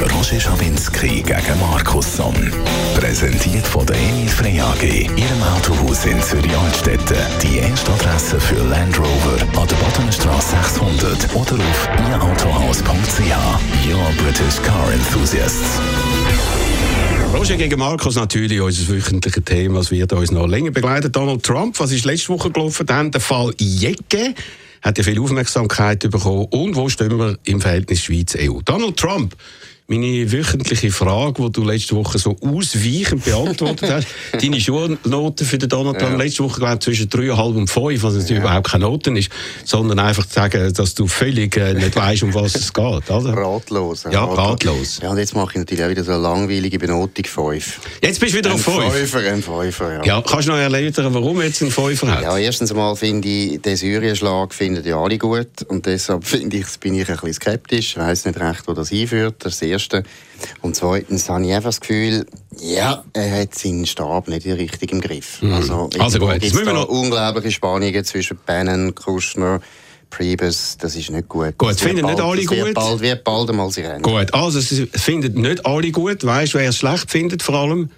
Roger Schawinski gegen Markus Somm. Präsentiert von der Emil Frey AG, Ihrem Autohaus in Zürich-Altstetten. Die erste Adresse für Land Rover an der Bodenstraße 600 oder auf ihrautohaus.ch. Your British Car Enthusiasts. Roger gegen Markus natürlich unser wöchentliches Thema, das wird uns noch länger begleiten. Donald Trump, was ist letzte Woche gelaufen? Dann der Fall Jecke hat ja viel Aufmerksamkeit bekommen. Und wo stehen wir im Verhältnis Schweiz-EU? Donald Trump meine wöchentliche Frage, die du letzte Woche so ausweichend beantwortet hast. Deine Schulnoten für den Trump ja. letzte Woche glaube zwischen 3,5 und 5, was natürlich ja. überhaupt keine Noten ist, sondern einfach zu sagen, dass du völlig äh, nicht weißt, um was es geht. Oder? Ratlos. Ja, ratlos. Ja, und jetzt mache ich natürlich auch wieder so eine langweilige Benotung 5. Jetzt bist du wieder ein auf 5? Ein Fünfer, ein Fünfer, ja. ja. Kannst du noch erläutern, warum jetzt ein 5 hat? Ja, erstens einmal finde ich, den Syrien-Schlag finden ja alle gut und deshalb finde ich, bin ich ein bisschen skeptisch. Ich weiss nicht recht, wo das hinführt. Das Erste. Und zweitens habe ich einfach das Gefühl, ja, er hat seinen Stab nicht richtig im Griff. Mhm. Also, also gut, jetzt müssen wir noch unglaubliche Spannungen zwischen Bannon, Kushner, Priebus, das ist nicht gut. Gut, finden nicht alle gut. Wird bald, wird bald einmal sie rennen. Gut, also es finden nicht alle gut. Weißt du, wer es schlecht findet, vor allem?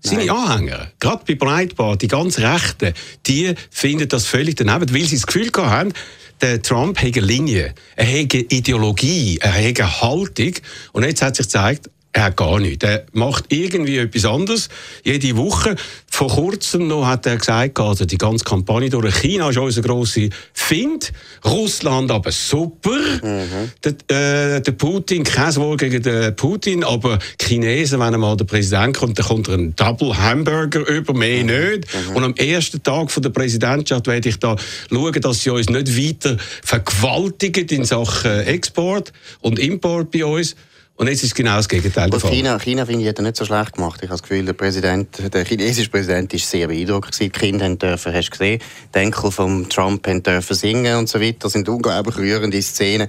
Seine Anhänger, gerade bei Breitbart, die ganz Rechten, die finden das völlig daneben, weil sie das Gefühl haben, der Trump hat eine Linie, er hat eine Ideologie, er hat eine Haltung. Und jetzt hat sich gezeigt, er hat gar nichts. Er macht irgendwie etwas anderes. Jede Woche. Vor kurzem noch hat er gesagt, also die ganze Kampagne durch China ist unser grosser Find. Russland aber super. Mhm. Der, äh, der, Putin, kein Wort gegen den Putin, aber Chinesen, wenn einmal der Präsident kommt, dann kommt er einen Double Hamburger über, mehr mhm. nicht. Mhm. Und am ersten Tag von der Präsidentschaft werde ich da schauen, dass sie uns nicht weiter vergewaltigen in Sachen Export und Import bei uns. Und jetzt ist genau das Gegenteil der Fall. China, China finde ich, hat er nicht so schlecht gemacht. Ich habe das Gefühl, der, Präsident, der chinesische Präsident war sehr beeindruckt. Die Kinder dürfen, hast du gesehen, die Enkel von Trump dürfen singen und so weiter. Das sind unglaublich rührende Szenen.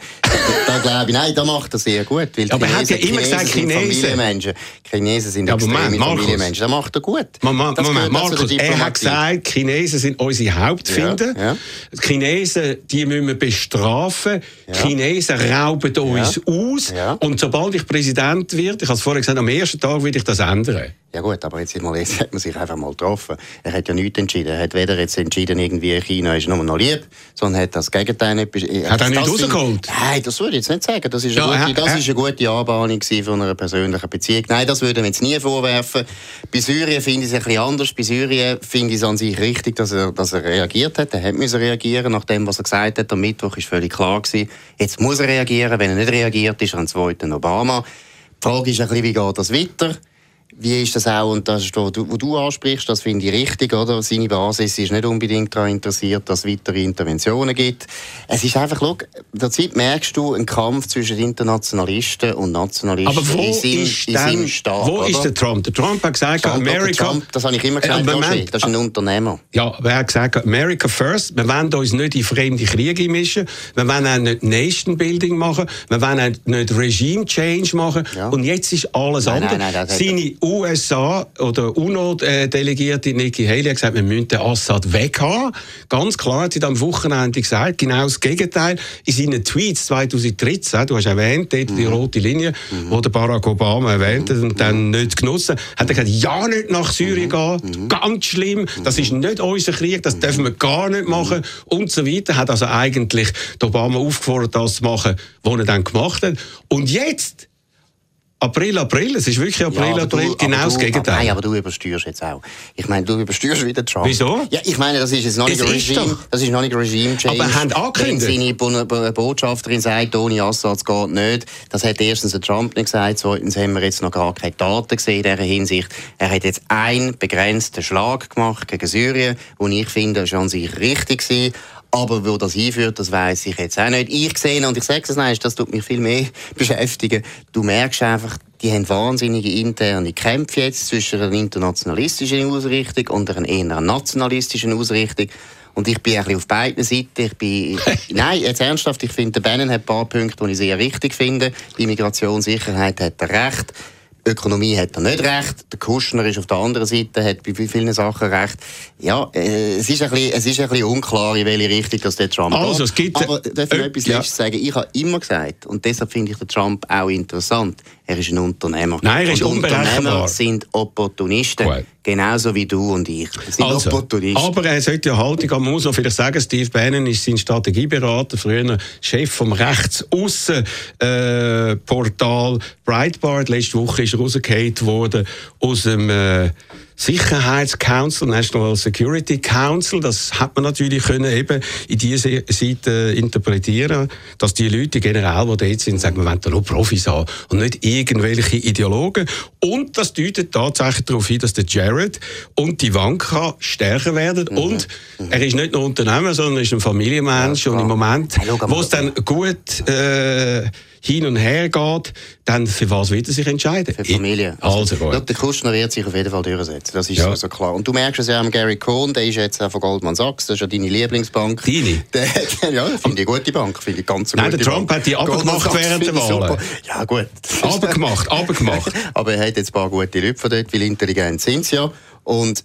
da glaube ich, nein, da macht er sehr gut. Weil aber er hat ja immer gesagt, Chinesen. Familienmenschen. Chinesen sind ja, extreme Familienmenschen. Das macht er gut. Moment, Moment, Markus, er hat gesagt, Chinesen sind unsere Hauptfinder. Ja, ja. Chinesen, die müssen wir bestrafen. Ja. Chinesen rauben uns aus. Und sobald ich Präsident wird, ich habe es vorher gesagt, am ersten Tag will ich das ändern. Ja gut, aber jetzt, mal, jetzt hat man sich einfach mal getroffen. Er hat ja nichts entschieden. Er hat weder jetzt entschieden, irgendwie China ist nur noch lieb, sondern hat das Gegenteil nicht... Hat er nicht rausgeholt? Nein, das würde ich jetzt nicht sagen. Das ist eine, ja, gute, das ist eine gute Anbahnung von einer persönlichen Beziehung. Nein, das würde man jetzt nie vorwerfen. Bei Syrien finde ich es ein bisschen anders. Bei Syrien finde ich es an sich richtig, dass er, dass er reagiert hat. Er hat müssen reagieren nach dem, was er gesagt hat. Am Mittwoch war völlig klar gewesen. Jetzt muss er reagieren. Wenn er nicht reagiert, ist er ein zweiter Obama. Die Frage ist ein bisschen, wie geht das weiter? Wie ist das auch, und das ist, was du, was du ansprichst, das finde ich richtig, oder? Seine Basis ist nicht unbedingt daran interessiert, dass es weitere Interventionen gibt. Es ist einfach, schau, derzeit merkst du einen Kampf zwischen Internationalisten und Nationalisten Aber wo in seinem, ist, denn, Staat, wo ist der Trump? Der Trump hat gesagt, Trump America... Trump, das habe ich immer gesagt, äh, das ist ein Unternehmer. Ja, aber er hat gesagt, America first, wir wollen uns nicht in fremde Kriege mischen, wir wollen auch nicht Nation Building machen, wir wollen auch nicht Regime Change machen, ja. und jetzt ist alles nein, anders. Nein, nein, USA oder UNO-Delegierte Nikki Haley hat gesagt, wir müssen den Assad weghaben. Ganz klar hat sie dann am Wochenende gesagt, genau das Gegenteil. In seinen Tweets 2013, du hast erwähnt, dort mhm. die rote Linie, mhm. wo der Barack Obama erwähnt hat und mhm. dann nicht genossen, hat er gesagt, ja nicht nach Syrien mhm. gehen, mhm. ganz schlimm, das ist nicht unser Krieg, das dürfen wir gar nicht machen und so weiter. Hat also eigentlich Obama aufgefordert, das zu machen, was er dann gemacht hat. Und jetzt April, April, es ist wirklich April, ja, April, du, genau das Gegenteil. Nein, aber du übersteuerst jetzt auch. Ich meine, du übersteuerst wieder Trump. Wieso? Ja, ich meine, das ist jetzt noch nicht das Regime, das ist noch nicht Regime Change. Aber haben angekündigt. Wenn seine Botschafterin sagt, ohne Assad geht nicht, das hat erstens der Trump nicht gesagt, zweitens haben wir jetzt noch gar keine Daten gesehen in dieser Hinsicht. Er hat jetzt einen begrenzten Schlag gemacht gegen Syrien, und ich finde, schon sich richtig war. Aber wo das hinführt, das weiß ich jetzt auch nicht. Ich sehe, und ich sage es nicht, das tut mich viel mehr beschäftigen. Du merkst einfach, die haben wahnsinnige interne Kämpfe jetzt zwischen einer internationalistischen Ausrichtung und einer eher nationalistischen Ausrichtung. Und ich bin ein bisschen auf beiden Seiten. Ich bin, nein, jetzt ernsthaft, ich finde, der Bannon hat ein paar Punkte, die ich sehr wichtig finde. Immigrationssicherheit hat er recht. Ökonomie hat er nicht recht. Der Kuschner ist auf der anderen Seite, hat bei vielen Sachen recht. Ja, äh, es, ist ein bisschen, es ist ein bisschen unklar, in welche Richtung das der Trump also, es gibt Aber darf ich äh, etwas ja. sagen? Ich habe immer gesagt, und deshalb finde ich den Trump auch interessant, er ist ein Unternehmer. Nein, er ist und Unternehmer sind Opportunisten. Gut. Genauso wie du und ich. also. Aber er sollte ja Haltung haben, muss man vielleicht sagen, Steve Bannon ist sein Strategieberater, früher Chef vom Rechtsaussen-Portal äh, Breitbart. Letzte Woche ist er rausgefallen worden aus dem äh, Sicherheitscouncil, National Security Council, das hat man natürlich können eben in diese Seite interpretieren, dass die Leute, die Generäle, die dort sind, sagen, wir wollen da nur Profis haben und nicht irgendwelche Ideologen. Und das deutet tatsächlich darauf hin, dass der Jared und die Wanka stärker werden. Mhm. Und mhm. er ist nicht nur Unternehmer, sondern er ist ein Familienmensch. Ja, und im Moment, wo es dann gut äh, hin und her geht, dann für was wird er sich entscheiden? Für Familie. Also, also gut. der Kuschner wird sich auf jeden Fall durchsetzen. Das ist ja. so klar. Und du merkst es ja am Gary Cohn, der ist jetzt auch von Goldman Sachs, das ist ja deine Lieblingsbank. Deine? Der, ja, finde ich eine gute Bank, finde ich ganz Nein, der Trump Bank. hat die abgemacht während der Wahl. Ja, gut. Abgemacht, abgemacht. aber er hat jetzt ein paar gute Leute von dort, weil intelligent sind sie ja. Und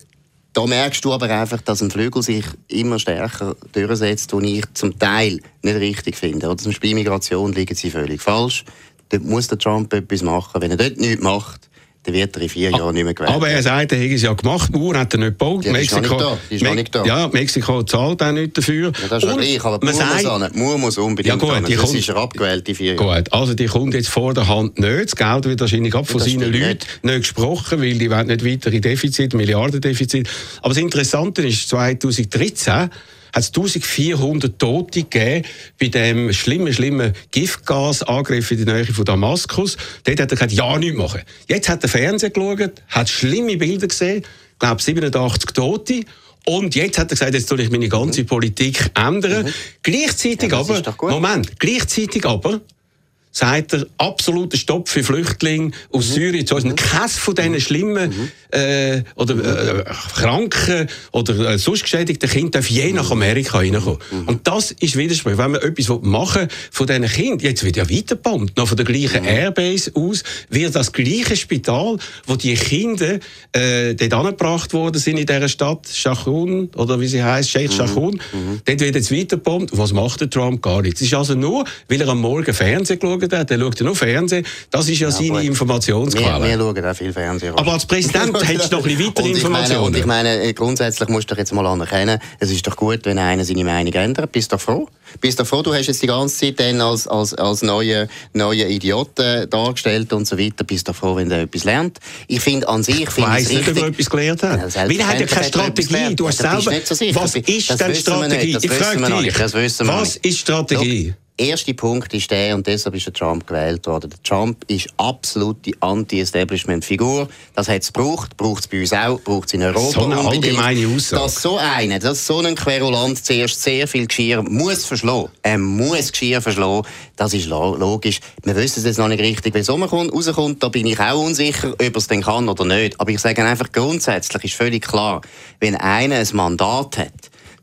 da merkst du aber einfach, dass ein Flügel sich immer stärker durchsetzt, und ich zum Teil nicht richtig finde. Oder zum Beispiel Migration liegen sie völlig falsch. Dort muss der Trump etwas machen. Wenn er dort nichts macht, dann wird er in vier Jahren nicht mehr gewählt. Aber er sagt, er hätte es ja gemacht, die Mauer hat er nicht gebaut. Ja, Mexiko, ist ist Me nicht da. Ja, Mexiko zahlt auch nicht dafür. Ja, das ist ja gleich, aber Mauer, sagt, muss, muss unbedingt ja, gut, die das ist er abgewählt in vier Jahren. Gut, also die kommt jetzt vor der Hand nicht. Das Geld wird wahrscheinlich ab von seinen Leuten nicht. nicht. gesprochen, weil die wollen nicht weitere Defizit, Milliardendefizit. Aber das Interessante ist, 2013 hat es 1400 Tote gegeben bei dem schlimmen, schlimmen Giftgasangriff in der Nähe von Damaskus. Dort hat er gesagt, ja, nichts machen. Jetzt hat er Fernsehen geschaut, hat schlimme Bilder gesehen, ich glaube 87 Tote. Und jetzt hat er gesagt, jetzt soll ich meine ganze mhm. Politik ändern. Mhm. Gleichzeitig ja, aber, Moment, gleichzeitig aber, sagt er, absoluter Stopp für Flüchtlinge aus mhm. Syrien. Zu mhm. Keines von diesen mhm. schlimmen mhm. äh, oder äh, kranken oder äh, sonst geschädigten Kindern darf je nach Amerika reinkommen. Mhm. Und das ist Widerspruch. Wenn man etwas machen von diesen Kindern, jetzt wird ja weitergebombt, noch von der gleichen mhm. Airbase aus, wird das gleiche Spital, wo die Kinder äh, dort angebracht worden sind in dieser Stadt, Shachun, oder wie sie heißt, Sheikh Shachun, dort wird jetzt weitergebombt. Was macht der Trump? Gar nichts. Es ist also nur, weil er am Morgen Fernsehen geschaut hat, der schaut ja nur Fernsehen. Das ist ja, ja seine. Informationsquelle. Wir, wir schauen auch viel Fernsehen. Aber als Präsident hättest du noch ein bisschen weitere Informationen. Und ich meine, grundsätzlich musst du doch jetzt mal anerkennen, es ist doch gut, wenn einer seine Meinung ändert. Bist du doch froh? Bist du froh, du hast jetzt die ganze Zeit dann als, als, als neue, neue Idioten dargestellt und so weiter. Bist du froh, wenn der etwas lernt? Ich finde an sich... Ich weiss nicht, ob er etwas gelernt hat. Ja, Weil er hat ja keine Strategie. Du hast selber... So was ist denn Strategie? Ich frage dich, was ist Strategie? Erste Punkt ist der, und deshalb ist der Trump gewählt worden. Der Trump ist absolut die Anti-Establishment-Figur. Das hat es gebraucht, braucht es bei uns auch, braucht es in Europa So eine allgemeine Aussage. Dass so einer, dass so ein Querulant zuerst sehr viel Geschirr muss verschlagen, er muss Geschirr verschlagen, das ist logisch. Wir wissen es jetzt noch nicht richtig, wenn Sommer rauskommt, da bin ich auch unsicher, ob er es denn kann oder nicht. Aber ich sage einfach grundsätzlich ist völlig klar, wenn einer ein Mandat hat,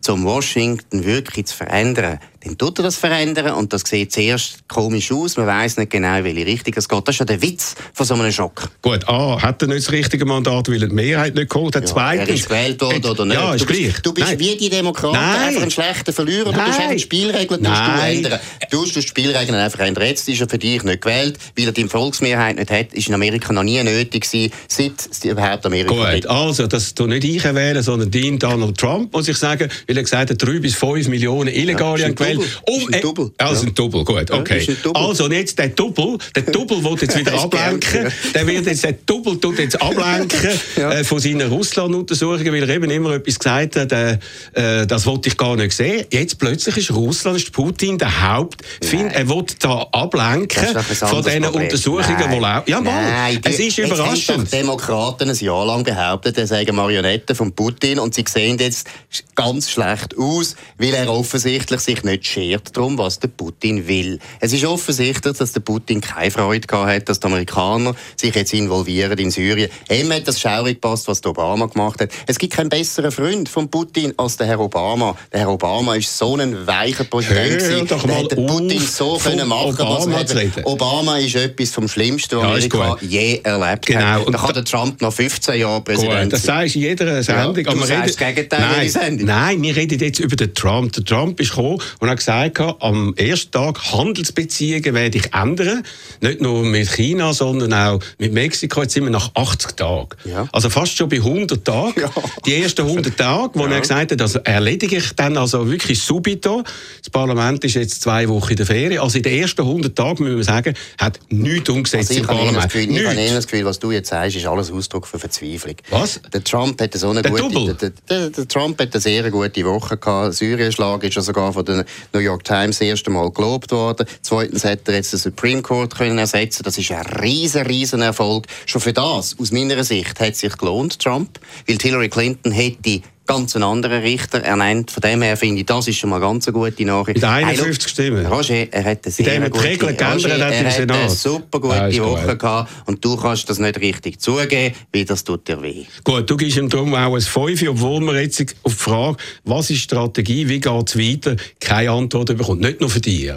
zum Washington wirklich zu verändern, dann tut er das verändern und das sieht zuerst komisch aus. Man weiß nicht genau, welche Richtung es geht. Das ist ja der Witz von so einem Schock. Gut, A, hat er nicht das richtige Mandat, weil er die Mehrheit nicht geholt hat. Ja, Zweitens, er ist gewählt worden oder nicht. Ja, ist du gleich. Bist, du bist Nein. wie die Demokraten Nein. einfach ein schlechter Verlierer. Nein. Du tust einfach Spielregeln du ändern. Du tust die Spielregeln einfach ändern. Jetzt ist er für dich nicht gewählt, weil er die Volksmehrheit nicht hat. Ist in Amerika noch nie nötig gewesen, seit es überhaupt Amerika Gut, gibt. also, das du nicht ich wählen, sondern den Donald Trump, muss ich sagen, weil er gesagt hat, drei bis fünf Millionen Illegale ja, gewählt. Um, Double. Also ein Double, gut, okay. Ja, also und jetzt der Double, der Double will jetzt wieder ablenken. der wird jetzt, der Double tut jetzt ablenken ja. äh, von seinen Russland-Untersuchungen, weil er eben immer etwas gesagt hat, äh, äh, das wollte ich gar nicht sehen. Jetzt plötzlich ist Russland, ist Putin der Haupt, find, er will da ablenken von diesen Untersuchungen, die laufen. Ja, mal, es ist überraschend. Die Demokraten ein Jahr lang behauptet, er sei Marionette von Putin und sie sehen jetzt ganz schlecht aus, weil er offensichtlich sich nicht nicht schert darum, was der Putin will. Es ist offensichtlich, dass der Putin keine Freude gehabt hat, dass die Amerikaner sich jetzt involvieren in Syrien. Ihm hat das schaurig gepasst, was der Obama gemacht hat. Es gibt keinen besseren Freund von Putin als der Herr Obama. Der Herr Obama ist so ein weicher Präsident. Hör doch mal der Putin so können machen Obama, Obama ist etwas vom Schlimmsten, was ja, Amerika je erlebt genau. hat. Da kann der Trump noch 15 Jahre Präsident sein. Das sagst du in jeder Sendung. Ja, du sagst das Gegenteil nein, Sendung. Nein, wir reden jetzt über den Trump. Der Trump ist gekommen und hat gesagt, am ersten Tag Handelsbeziehungen werde ich ändern. Nicht nur mit China, sondern auch mit Mexiko. Jetzt sind wir nach 80 Tagen. Ja. Also fast schon bei 100 Tagen. Ja. Die ersten 100 Tage, wo ja. er gesagt hat, das erledige ich dann also wirklich subito. Das Parlament ist jetzt zwei Wochen in der Ferien. Also in den ersten 100 Tagen, müssen wir sagen, hat nichts umgesetzt also im Parlament. Gefühl, ich habe das Gefühl, was du jetzt sagst, ist alles Ausdruck für Verzweiflung. Was? Der Trump hat so eine der gute, der, der, der, Trump hat eine sehr gute Woche gehabt. Syrien-Schlag ist ja sogar von der New York Times das erste Mal gelobt worden. Zweitens hat er jetzt den Supreme Court können ersetzen. Das ist ein riesen, riesen Erfolg. Schon für das, aus meiner Sicht, hat sich gelohnt, Trump, weil Hillary Clinton hätte ganz einen anderen Richter ernannt. Von dem her finde ich, das ist schon mal ganz eine gute Nachricht. Mit 51 hey, Stimmen. Roger, er hat eine sehr gute, Regeln Roger, er hat eine super gute ja, Woche gehabt und du kannst das nicht richtig zugeben, weil das tut dir weh. Gut, du gibst ihm darum auch ein 5, obwohl man jetzt auf die Frage, was ist die Strategie, wie geht es weiter, keine Antwort bekommt. Nicht nur für dich.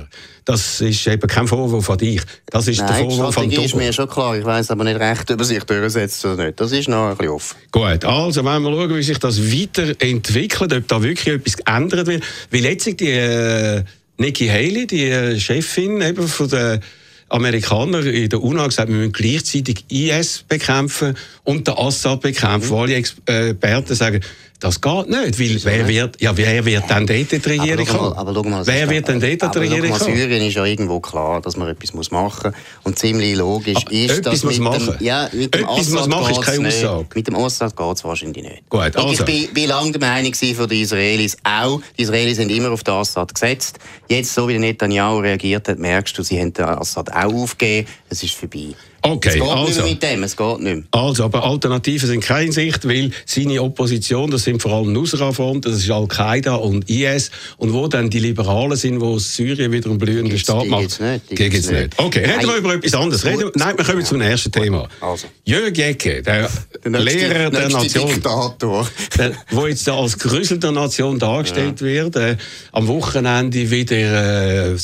Das ist eben kein Vorwurf von dich. Das ist Nein, der Vorwurf von Togo. ist mir schon klar. Ich weiß aber nicht recht, ob er sich durchsetzt oder nicht. Das ist noch ein bisschen offen. Gut, also wenn wir schauen, wie sich das weiterentwickelt, ob da wirklich etwas geändert wird. Weil letztlich die äh, Nikki Haley, die äh, Chefin eben von der Amerikaner in der UNO gesagt, wir müssen gleichzeitig IS bekämpfen und den Assad bekämpfen. Mhm. Alle Experten sagen, das geht nicht, weil wer wird, ja, wer wird dann dort die Regierung? Aber schau mal, wer wird dann dort die Regierung kommen? Syrien ist ja irgendwo klar, dass man etwas muss machen muss. Und ziemlich logisch aber ist, dass mit dem, ja, mit dem etwas muss machen, ist keine Aussage. Mit dem Assad geht es wahrscheinlich nicht. Gut, also. Ich bin, bin lange der Meinung von den Israelis auch. Die Israelis haben immer auf den Assad gesetzt. Jetzt, so wie Netanyahu reagiert hat, merkst du, sie haben den Assad auch aufgegeben. Es ist vorbei. Okay, es geht also, nicht mehr mit dem, es geht nicht mehr. Also, aber Alternativen sind keine Sicht, weil seine Opposition, das sind vor allem Nusra-Front, das ist Al-Qaida und IS, und wo dann die Liberalen sind, wo Syrien wieder einen blühenden Staat macht. Die nicht. Die gibt's nicht. Okay, reden wir über etwas anderes. Reden, nein, wir kommen ja. zum ersten Thema. Also. Jörg Ecke, der, der Lehrer der Nation, Diktator. der, wo jetzt als Grüssel der Nation dargestellt ja. wird, äh, am Wochenende wieder äh,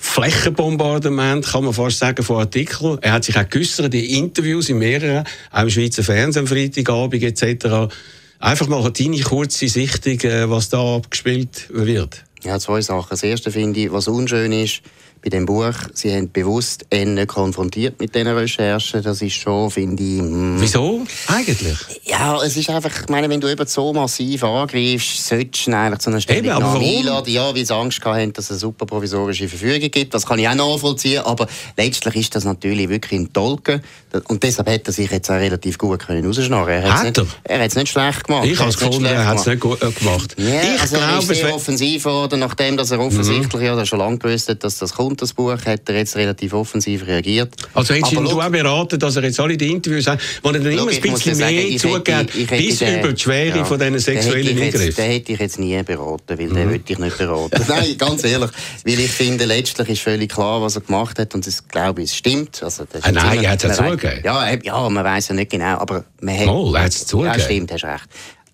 Flächenbombardement, kann man fast sagen, von Artikeln. Er hat sich auch geäussert in Interviews in mehreren, auch im Schweizer Fernsehen, Freitagabend etc. Einfach mal deine kurze Sichtung, äh, was da abgespielt wird. Ja, zwei Sachen. Das erste finde ich, was unschön ist, bei dem Buch, Sie haben bewusst ihn konfrontiert mit diesen Recherchen. Das ist schon, finde ich... Mm. Wieso eigentlich? Ja, es ist einfach, ich meine, wenn du eben so massiv angreifst, solltest du eigentlich zu einer Stellungnahme einladen. Ja, weil sie Angst hatten, dass es eine super provisorische Verfügung gibt. Das kann ich auch nachvollziehen. Aber letztlich ist das natürlich wirklich ein Tolken. Und deshalb hätte er sich jetzt auch relativ gut können rausschneiden Er hat es nicht, schlecht gemacht. Ich habe es gefunden, er hat es nicht gut äh, gemacht. Ja, ich also glaube, er ist sehr offensiv worden, nachdem dass er offensichtlich mhm. ja schon lange gewusst hat, dass das kommt, das Buch, hat er jetzt relativ offensiv reagiert. Also hättest du auch beraten, dass er jetzt alle die Interviews hat, wo er dann immer ein bisschen mehr zugeht, bis den, über die Schwere ja, von diesen sexuellen Eingriffen? Den hätte ich jetzt nie beraten, weil mhm. den würde ich nicht beraten. Nein, ganz ehrlich, weil ich finde, letztlich ist völlig klar, was er gemacht hat und ich glaube, es stimmt. Also, ah, nein, er hat es ja zugegeben. Ja, ja, man weiß ja nicht genau, aber man hat... Oh, er hat es zugegeben. Ja, stimmt, hast recht.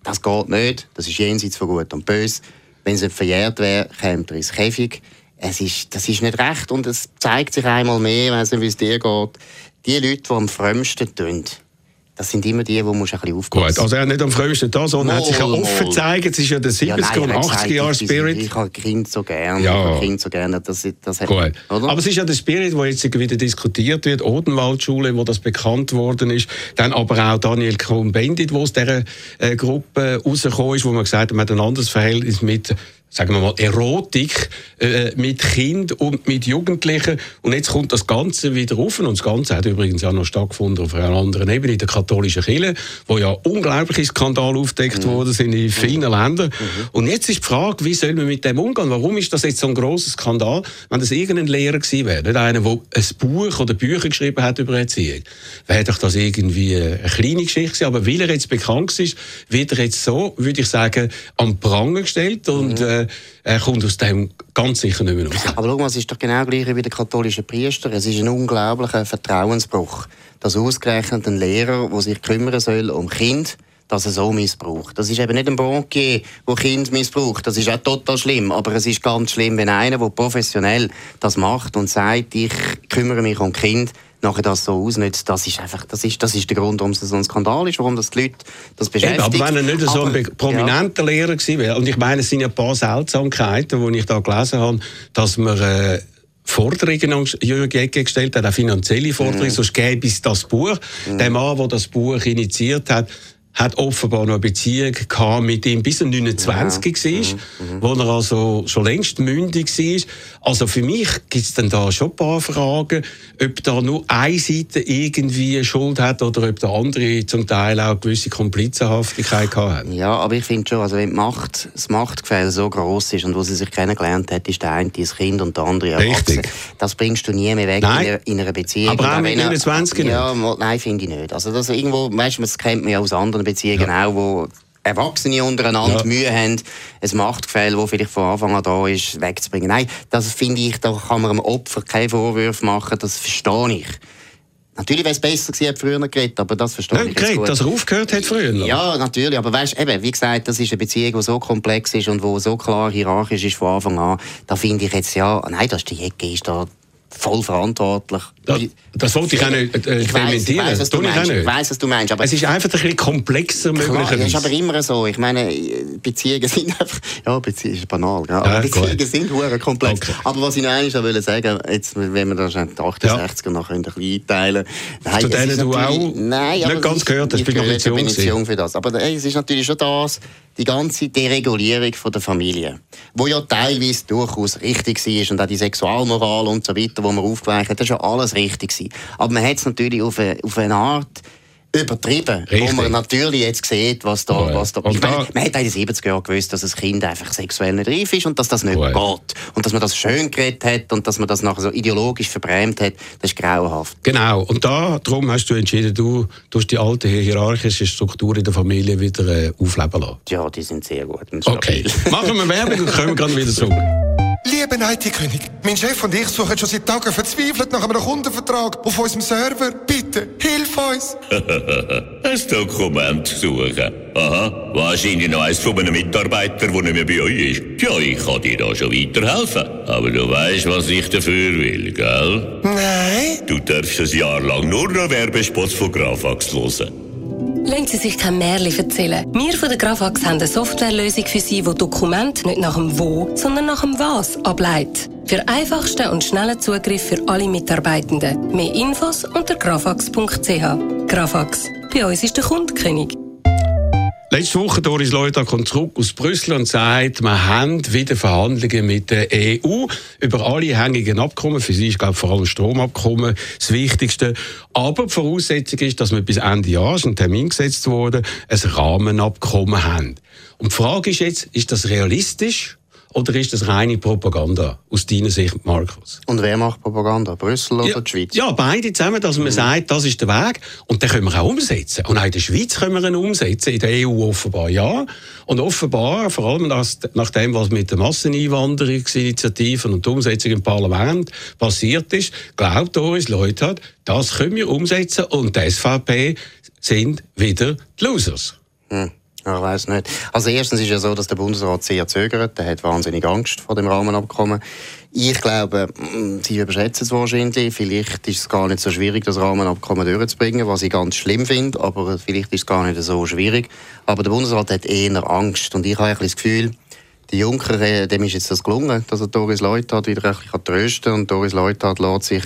Das geht nicht, das ist jenseits von Gut und Böse. Wenn es nicht verjährt wäre, käme er ins Käfig. Es ist, das ist nicht recht und es zeigt sich einmal mehr, weiss nicht, wie es dir geht, die Leute, die am frömmsten tun, das sind immer die, die man ein bisschen aufpassen Gut, also er hat nicht am frühesten da, sondern er hat sich ja offen gezeigt. Es ist ja der 70er ja, und 80er Jahre Spirit. Ich habe Kind so gerne. Ja. Kind so gerne. Das, das hat, Gut. Oder? Aber es ist ja der Spirit, der jetzt wieder diskutiert wird. Odenwaldschule, wo das bekannt worden ist. Dann aber auch Daniel Cohn-Bendit, wo aus dieser äh, Gruppe rausgekommen ist, wo man gesagt hat, man hat ein anderes Verhältnis mit sagen wir mal, Erotik äh, mit Kind und mit Jugendlichen. Und jetzt kommt das Ganze wieder auf. Und das Ganze hat übrigens auch noch stattgefunden auf einer anderen Ebene, in der katholischen Kirche, wo ja unglaubliche Skandale aufdeckt mhm. worden sind in vielen mhm. Ländern. Mhm. Und jetzt ist die Frage, wie soll man mit dem umgehen? Warum ist das jetzt so ein grosser Skandal, wenn das irgendein Lehrer gewesen wäre? Nicht einer, der ein Buch oder Bücher geschrieben hat über Erziehung. Wäre doch das irgendwie eine kleine Geschichte gewesen. Aber weil er jetzt bekannt ist, wird er jetzt so, würde ich sagen, am Pranger gestellt und mhm. Äh, äh, kommt aus dem ganz sicher nicht mehr raus. Aber schau mal, es ist doch genau gleich wie bei den katholischen Priester. Es ist ein unglaublicher Vertrauensbruch, dass ausgerechnet ein Lehrer, der sich kümmern soll um Kind, dass er so missbraucht. Das ist eben nicht ein Bankier, der Kind missbraucht. Das ist auch total schlimm. Aber es ist ganz schlimm, wenn einer, der professionell das macht und sagt, ich kümmere mich um Kind, nachher das so ausnutzt, das ist einfach, das ist, das ist der Grund, warum es so ein Skandal ist, warum das die Leute das beschäftigt. Eben, aber wenn er nicht so ein prominenter ja. Lehrer gewesen wäre, und ich meine, es sind ja ein paar Seltsamkeiten, die ich da gelesen habe, dass man äh, Forderungen an Jürgen Gecke gestellt hat, auch finanzielle Forderungen, mhm. sonst gäbe es das Buch. Mhm. Der Mann, der das Buch initiiert hat, hat offenbar noch eine Beziehung gehabt mit ihm, bis er 29 ja. war, mhm. mhm. wo er also schon längst mündig war. Also für mich gibt es dann da schon ein paar Fragen, ob da nur eine Seite irgendwie Schuld hat oder ob der andere zum Teil auch gewisse Komplizenhaftigkeit gehabt hat. Ja, aber ich finde schon, also wenn die Macht, das Machtgefälle so groß ist und wo sie sich kennengelernt hat, ist der eine das Kind und der andere erwachsen. Das bringst du nie mehr weg in einer, in einer, Beziehung. Aber auch mit 29 Ja, nein, finde ich nicht. Also das irgendwo, weißt du, das kennt man ja aus anderen Beziehungen ja. auch, wo Erwachsene untereinander ja. Mühe haben, ein Machtgefälle, das vielleicht von Anfang an da ist, wegzubringen. Nein, das finde ich, da kann man dem Opfer keine Vorwürfe machen, das verstehe ich. Natürlich wäre es besser gewesen, früher geredet, aber das verstehe ja, ich geredet, gut. dass er aufgehört hat früher. Ja, natürlich, aber weißt, eben, wie gesagt, das ist eine Beziehung, die so komplex ist und wo so klar hierarchisch ist von Anfang an. Da finde ich jetzt ja, nein, das ist die Ecke, ist da voll verantwortlich. Das, das wollte ich auch nicht äh, ich weiss, was was du meinst. Aber es ist einfach ein bisschen komplexer klar, Das ist aber immer so. Ich meine, Beziehungen sind einfach... Ja, Beziehungen ist banal. Ja, aber ja, Beziehungen gut. sind hure komplex. Okay. Aber was ich noch einmal will sagen jetzt, wenn wir das 68er ja. noch ein bisschen einteilen können. Zu denen du auch nein, nicht ganz gehört hast, ich bin nicht jung für das. Aber ey, es ist natürlich schon das die ganze Deregulierung von der Familie, wo ja teilweise durchaus richtig war und auch die Sexualmoral und so weiter, wo man aufgeweicht hat, das war ja alles richtig Aber man hat es natürlich auf eine, auf eine Art übertrieben. Richtig. Wo man natürlich jetzt sieht, was da... Ja. Was da, ich meine, man hat in den 70er Jahren gewusst, dass ein Kind einfach sexuell nicht reif ist und dass das nicht ja. geht. Und dass man das schön geredet hat und dass man das nachher so ideologisch verbrämt hat, das ist grauenhaft. Genau. Und da, darum hast du entschieden, du tust die alte hierarchische Struktur in der Familie wieder äh, aufleben lassen. Ja, die sind sehr gut. Okay. Machen wir Werbung und kommen gerade wieder zurück. Liebe IT-König, mein Chef und ich suchen schon seit Tagen verzweifelt nach einem Kundenvertrag auf unserem Server. Bitte, hilf uns! ein Dokument suchen. Aha, wahrscheinlich noch eins von einem Mitarbeiter, der nicht mehr bei euch ist. Ja, ich kann dir da schon weiterhelfen. Aber du weißt, was ich dafür will, gell? Nein. Du darfst ein Jahr lang nur noch Werbespots von Graphax hören. Lassen Sie sich kein Märchen erzählen. Wir von der Graphax haben eine Softwarelösung für Sie, die Dokumente nicht nach dem Wo, sondern nach dem Was ableitet. Für einfachsten und schnellen Zugriff für alle Mitarbeitenden. Mehr Infos unter grafax.ch. Grafax. Bei uns ist der Kundenkönig. Letzte Woche, Doris Leuthard kommt zurück aus Brüssel und sagt, wir haben wieder Verhandlungen mit der EU über alle hängigen Abkommen. Für sie ist, glaube ich, vor allem Stromabkommen das Wichtigste. Aber die Voraussetzung ist, dass wir bis Ende Jahr, ist ein Termin gesetzt wurde, ein Rahmenabkommen haben. Und die Frage ist jetzt, ist das realistisch? Oder ist das reine Propaganda aus deiner Sicht, Markus? Und wer macht Propaganda? Brüssel oder ja, die Schweiz? Ja, beide zusammen, dass man mhm. sagt, das ist der Weg. Und den können wir auch umsetzen. Und auch in der Schweiz können wir ihn umsetzen, in der EU offenbar ja. Und offenbar, vor allem nach dem, was mit der Masseneinwanderungsinitiative und der Umsetzung im Parlament passiert ist, glaubt uns Leute, das können wir umsetzen. Und die SVP sind wieder die Losers. Mhm. Ich weiß nicht. Also erstens ist ja so, dass der Bundesrat sehr zögert. Der hat wahnsinnig Angst vor dem Rahmenabkommen. Ich glaube, mm, Sie überschätzen es wahrscheinlich. Vielleicht ist es gar nicht so schwierig, das Rahmenabkommen durchzubringen, was ich ganz schlimm finde. Aber vielleicht ist es gar nicht so schwierig. Aber der Bundesrat hat eher Angst. Und ich habe ein bisschen das Gefühl, die Juncker, äh, dem ist jetzt das gelungen, dass er Doris Leuthard wieder ein bisschen trösten kann. Und Doris Leuthard lässt sich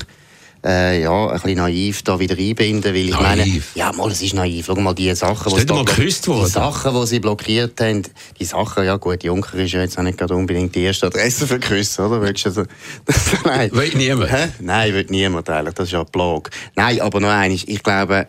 äh, ja, ein bisschen naiv da wieder einbinden, weil ich naiv. meine, ja, mal, es ist naiv. Schau mal die Sachen, die, mal die Sachen, die sie blockiert haben, die Sachen, ja gut, Juncker ist ja jetzt auch nicht gerade unbedingt die erste Adresse für Küssen, oder? Willst du also, Nein. Will niemand? Hä? Nein, will niemand eigentlich, das ist ja ein Blog. Nein, aber noch eines, ich glaube,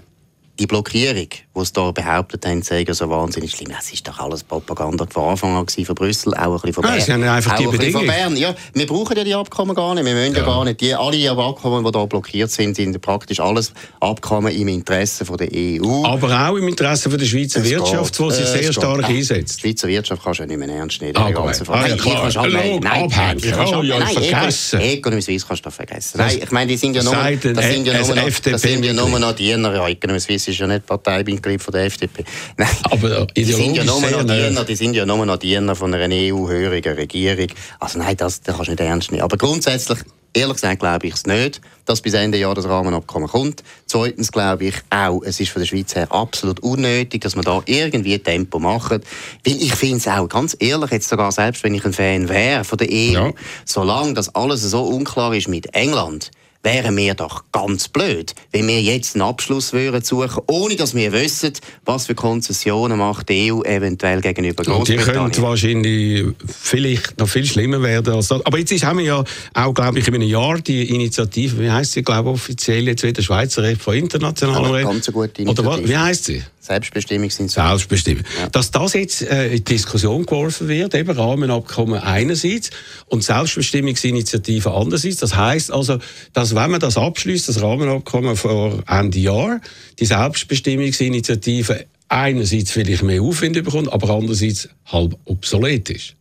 die Blockierung, die sie da behauptet haben, sei so wahnsinnig schlimm. Das ist doch alles Propaganda von Anfang an von Brüssel, auch ein bisschen von Bern. Ja, sie haben einfach auch die ein von Bern. Ja, wir brauchen ja die Abkommen gar nicht. Wir müssen ja, ja gar nicht. Die, alle Abkommen, die da blockiert sind, sind praktisch alles Abkommen im Interesse von der EU. Aber auch im Interesse von der Schweizer es Wirtschaft, die sich sehr geht. stark Ach, einsetzt. Die Schweizer Wirtschaft kannst du ja nicht mehr ernst nehmen. Ah, ah, ja, klar. Nein, nein, nein, nein, oh, ja, nein, vergessen. Economy Suisse kannst du vergessen. Nein, ich meine, die sind ja nur, das sind ja nur, noch, das sind ja nur noch Diener. Ja, Economy Suisse ist ja nicht Parteimitglied von der FDP. Nein, aber die sind ja nur noch Diener, die sind ja nur noch Diener von einer EU-hörigen Regierung. Also nein, das, das kannst du nicht ernst nehmen. Aber grundsätzlich Ehrlich gesagt glaube ich es nicht, dass bis Ende Jahr das Rahmenabkommen kommt. Zweitens glaube ich auch, es ist von der Schweiz her absolut unnötig, dass man da irgendwie Tempo macht. Weil ich finde es auch, ganz ehrlich, jetzt sogar selbst wenn ich ein Fan wäre von der EU, ja. solange das alles so unklar ist mit England, wären wir doch ganz blöd, wenn wir jetzt einen Abschluss würden suchen, ohne dass wir wissen, was für Konzessionen macht die EU eventuell gegenüber Großbritannien. Die könnte wahrscheinlich vielleicht noch viel schlimmer werden als das. Aber jetzt haben wir ja auch, glaube ich, in einem Jahr die Initiative, wie heißt sie, glaube ich, offiziell jetzt wieder Schweizer Recht von internationalem Recht. Ganz eine gute Initiative. Oder wie heißt sie? Selbstbestimmungsinitiative. Selbstbestimmung. Ja. Dass das jetzt äh, in die Diskussion geworfen wird, eben Rahmenabkommen einerseits und Selbstbestimmungsinitiative andererseits. Das heißt also, dass wenn man das abschließt, das Rahmenabkommen vor Ende Jahr, die Selbstbestimmungsinitiative einerseits vielleicht mehr Aufwand bekommt, aber andererseits halb obsolet ist.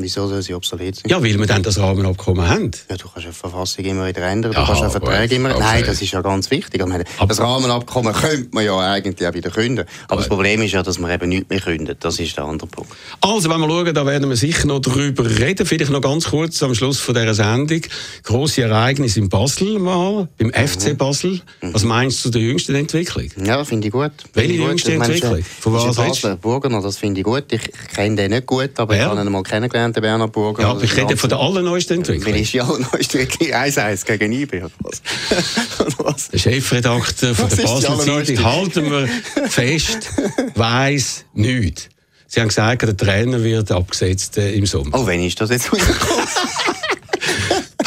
Wieso soll sie obsolet sein? Ja, weil wir dann das Rahmenabkommen haben. Ja, du kannst die Verfassung immer wieder ändern, du Aha, kannst den Vertrag immer... Okay. Nein, das ist ja ganz wichtig. Meine, das Rahmenabkommen könnte man ja eigentlich auch wieder künden. Aber okay. das Problem ist ja, dass man eben nichts mehr kündet. Das ist der andere Punkt. Also, wenn wir schauen, da werden wir sicher noch darüber reden. Vielleicht noch ganz kurz am Schluss von dieser Sendung. Grosse Ereignisse in Basel mal, beim mhm. FC Basel. Mhm. Was meinst du der jüngsten Entwicklung? Ja, finde ich gut. Welche jüngste Entwicklung? Von was Basler, Burgener, das finde ich gut. Ich kenne den nicht gut, aber ja. ich habe ihn mal kennengelernt kennengelernt, den Bernhard Burger. Ja, ich rede von der allerneuesten Entwicklung. Weil ist die allerneueste Entwicklung 1-1 gegen IB. Was? Der Chefredakteur von der Basler Zeitung, halten wir fest, weiss nichts. Sie haben gesagt, der Trainer wird abgesetzt äh, im Sommer. Oh, wenn ist das jetzt rausgekommen?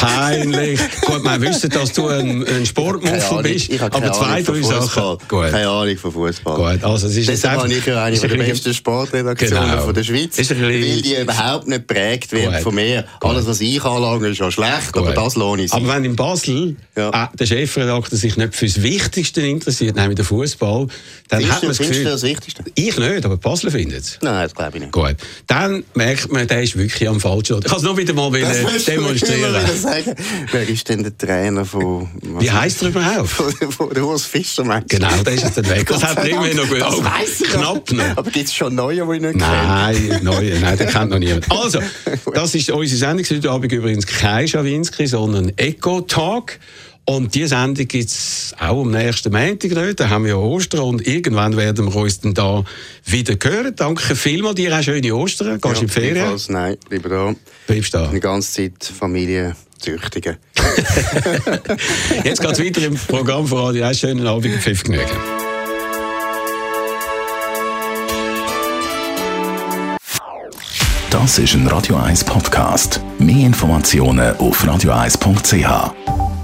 peinlich. Gut, wir wissen, dass du ein, ein Sportmuffel bist. Ich aber zwei, drei Sachen. Gut. Keine Ahnung von Fußball. Gut, also es ist Deshalb habe ich ja eine der besten Sportredaktionen genau. von der Schweiz. Ist weil die überhaupt nicht prägt wird von mir. Alles, was ich anlange, ist ja schlecht, Gut. aber das lohne ich. Aber wenn in Basel ja. äh, der Chefredakteur sich nicht für das Wichtigste interessiert, nämlich den Fußball, dann findest hat man das Gefühl... Das Wichtigste? Ich nicht, aber Basel findet es. Nein, das glaube ich nicht. Gut. Dann merkt man, der ist wirklich am falschen Ich kann es noch wieder mal demonstrieren sagen, wer ist denn der Trainer von... Wie heisst er überhaupt? Von, von Urs Fischer, meinst Genau, der ist jetzt weg. Das hat er immerhin noch gut. Das oh, weiss ich Knapp noch. Aber gibt es schon neue, die ich nicht nein, kenne? Nein, neue, nein, den kennt noch niemand. Also, das ist unsere Sendung. Heute Abend übrigens kein Schawinski, sondern Eco-Talk. Und diese Sendung gibt es auch am nächsten Montag nicht. Da haben wir ja Ostern und irgendwann werden wir uns dann da wieder hören. Danke vielmals, dir auch schöne Ostern. Gehst ja, in die Ferien? Nein, lieber da. Bleibst da. Die ganze Zeit Familie züchtigen. Jetzt geht es weiter im Programm von Radio 1. Schönen Abend, Pfiff genügen. Das ist ein Radio 1 Podcast. Mehr Informationen auf radio1.ch.